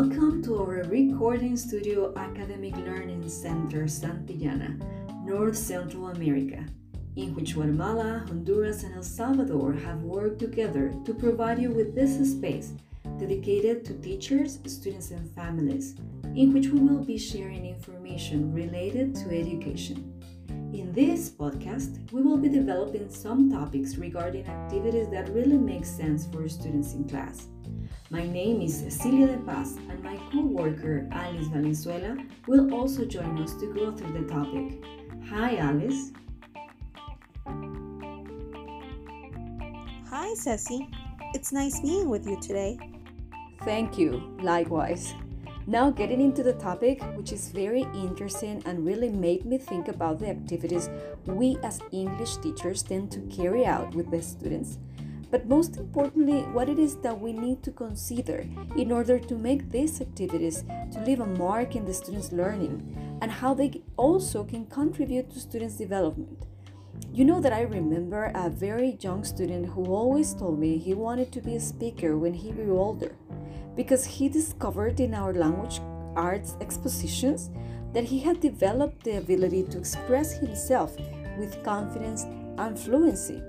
Welcome to our recording studio Academic Learning Center Santillana, North Central America, in which Guatemala, Honduras, and El Salvador have worked together to provide you with this space dedicated to teachers, students, and families, in which we will be sharing information related to education. In this podcast, we will be developing some topics regarding activities that really make sense for students in class. My name is Cecilia de Paz, and my co worker Alice Valenzuela will also join us to go through the topic. Hi, Alice. Hi, Ceci. It's nice being with you today. Thank you, likewise. Now, getting into the topic, which is very interesting and really made me think about the activities we as English teachers tend to carry out with the students but most importantly, what it is that we need to consider in order to make these activities to leave a mark in the students' learning and how they also can contribute to students' development. You know that I remember a very young student who always told me he wanted to be a speaker when he grew older because he discovered in our language arts expositions that he had developed the ability to express himself with confidence and fluency.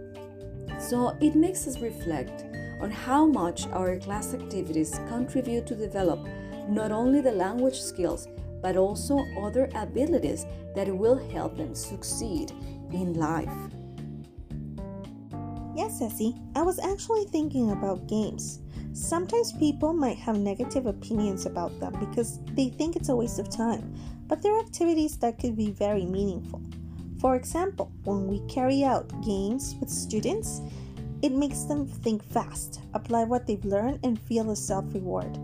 So it makes us reflect on how much our class activities contribute to develop not only the language skills but also other abilities that will help them succeed in life. Yes, Ceci, I was actually thinking about games. Sometimes people might have negative opinions about them because they think it's a waste of time, but there are activities that could be very meaningful. For example, when we carry out games with students, it makes them think fast, apply what they've learned, and feel a self reward.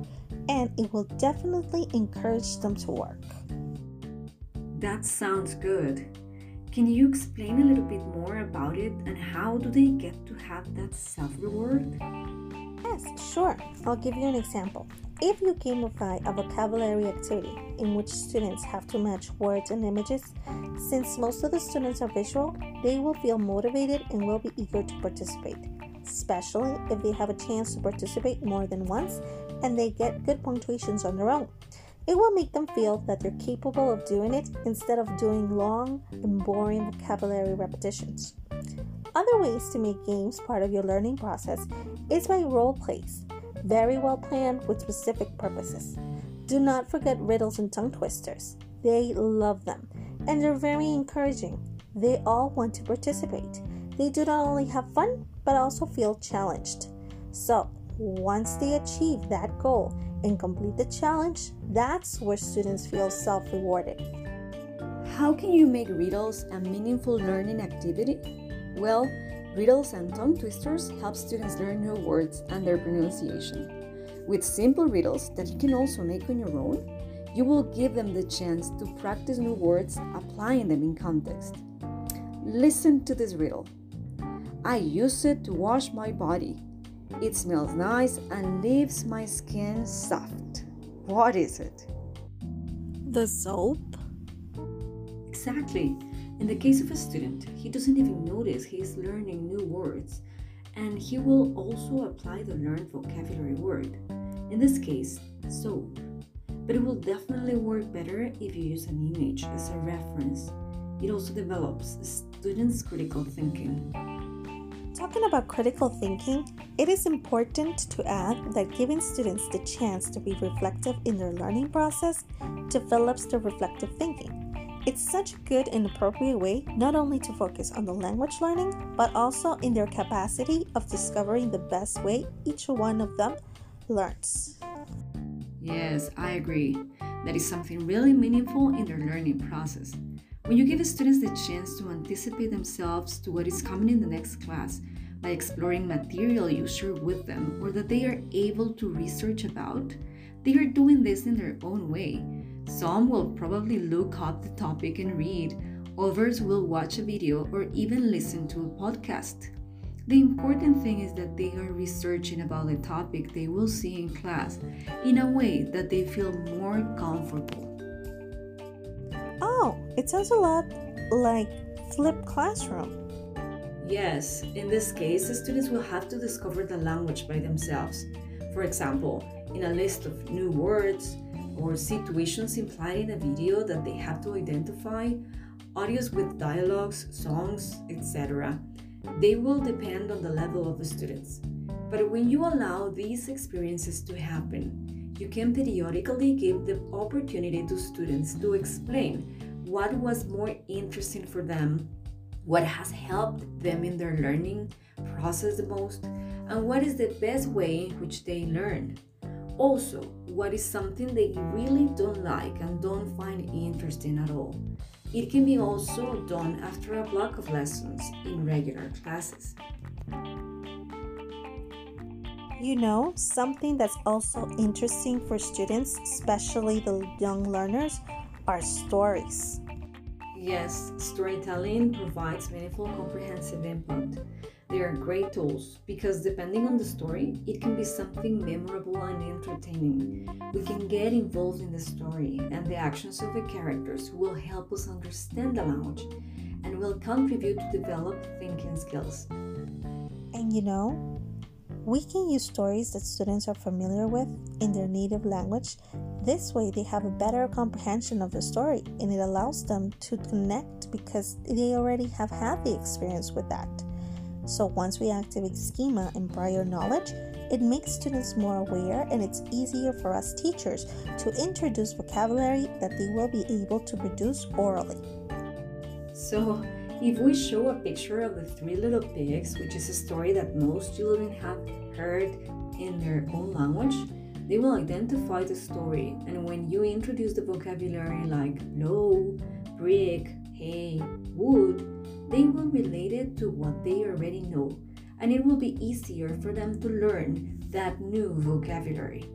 And it will definitely encourage them to work. That sounds good. Can you explain a little bit more about it and how do they get to have that self reward? Yes, sure. I'll give you an example. If you gamify a vocabulary activity in which students have to match words and images, since most of the students are visual, they will feel motivated and will be eager to participate, especially if they have a chance to participate more than once and they get good punctuations on their own. It will make them feel that they're capable of doing it instead of doing long and boring vocabulary repetitions. Other ways to make games part of your learning process is by role plays very well planned with specific purposes. Do not forget riddles and tongue twisters. They love them and they're very encouraging. They all want to participate. They do not only have fun but also feel challenged. So, once they achieve that goal and complete the challenge, that's where students feel self rewarded. How can you make riddles a meaningful learning activity? Well, Riddles and tongue twisters help students learn new words and their pronunciation. With simple riddles that you can also make on your own, you will give them the chance to practice new words, applying them in context. Listen to this riddle I use it to wash my body. It smells nice and leaves my skin soft. What is it? The soap? Exactly. In the case of a student, he doesn't even notice he is learning new words, and he will also apply the learned vocabulary word. In this case, soap. But it will definitely work better if you use an image as a reference. It also develops the students' critical thinking. Talking about critical thinking, it is important to add that giving students the chance to be reflective in their learning process develops their reflective thinking. It's such a good and appropriate way not only to focus on the language learning, but also in their capacity of discovering the best way each one of them learns. Yes, I agree. That is something really meaningful in their learning process. When you give students the chance to anticipate themselves to what is coming in the next class by exploring material you share with them or that they are able to research about, they are doing this in their own way some will probably look up the topic and read, others will watch a video or even listen to a podcast. The important thing is that they are researching about the topic they will see in class in a way that they feel more comfortable. Oh, it sounds a lot like flipped classroom. Yes, in this case, the students will have to discover the language by themselves. For example, in a list of new words or situations implied in a video that they have to identify, audios with dialogues, songs, etc. They will depend on the level of the students. But when you allow these experiences to happen, you can periodically give the opportunity to students to explain what was more interesting for them, what has helped them in their learning process the most, and what is the best way in which they learn. Also, what is something that you really don't like and don't find interesting at all. It can be also done after a block of lessons in regular classes. You know, something that's also interesting for students, especially the young learners, are stories. Yes, storytelling provides meaningful, comprehensive input. They are great tools because depending on the story, it can be something memorable and entertaining. We can get involved in the story and the actions of the characters will help us understand the language and will contribute to develop thinking skills. And you know, we can use stories that students are familiar with in their native language. This way, they have a better comprehension of the story and it allows them to connect because they already have had the experience with that. So once we activate schema and prior knowledge, it makes students more aware and it's easier for us teachers to introduce vocabulary that they will be able to produce orally. So, if we show a picture of the Three Little Pigs, which is a story that most children have heard in their own language, they will identify the story. And when you introduce the vocabulary like blow, brick, hay, wood, they will relate it to what they already know, and it will be easier for them to learn that new vocabulary.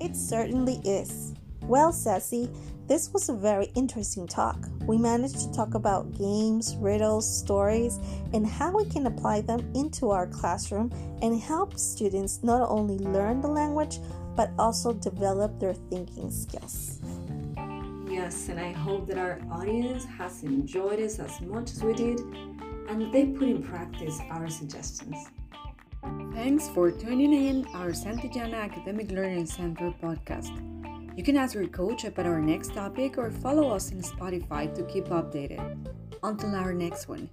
It certainly is. Well, Ceci, this was a very interesting talk. We managed to talk about games, riddles, stories, and how we can apply them into our classroom and help students not only learn the language but also develop their thinking skills. Yes, and I hope that our audience has enjoyed us as much as we did and they put in practice our suggestions. Thanks for tuning in our Santillana Academic Learning Center podcast. You can ask your coach about our next topic or follow us in Spotify to keep updated. Until our next one.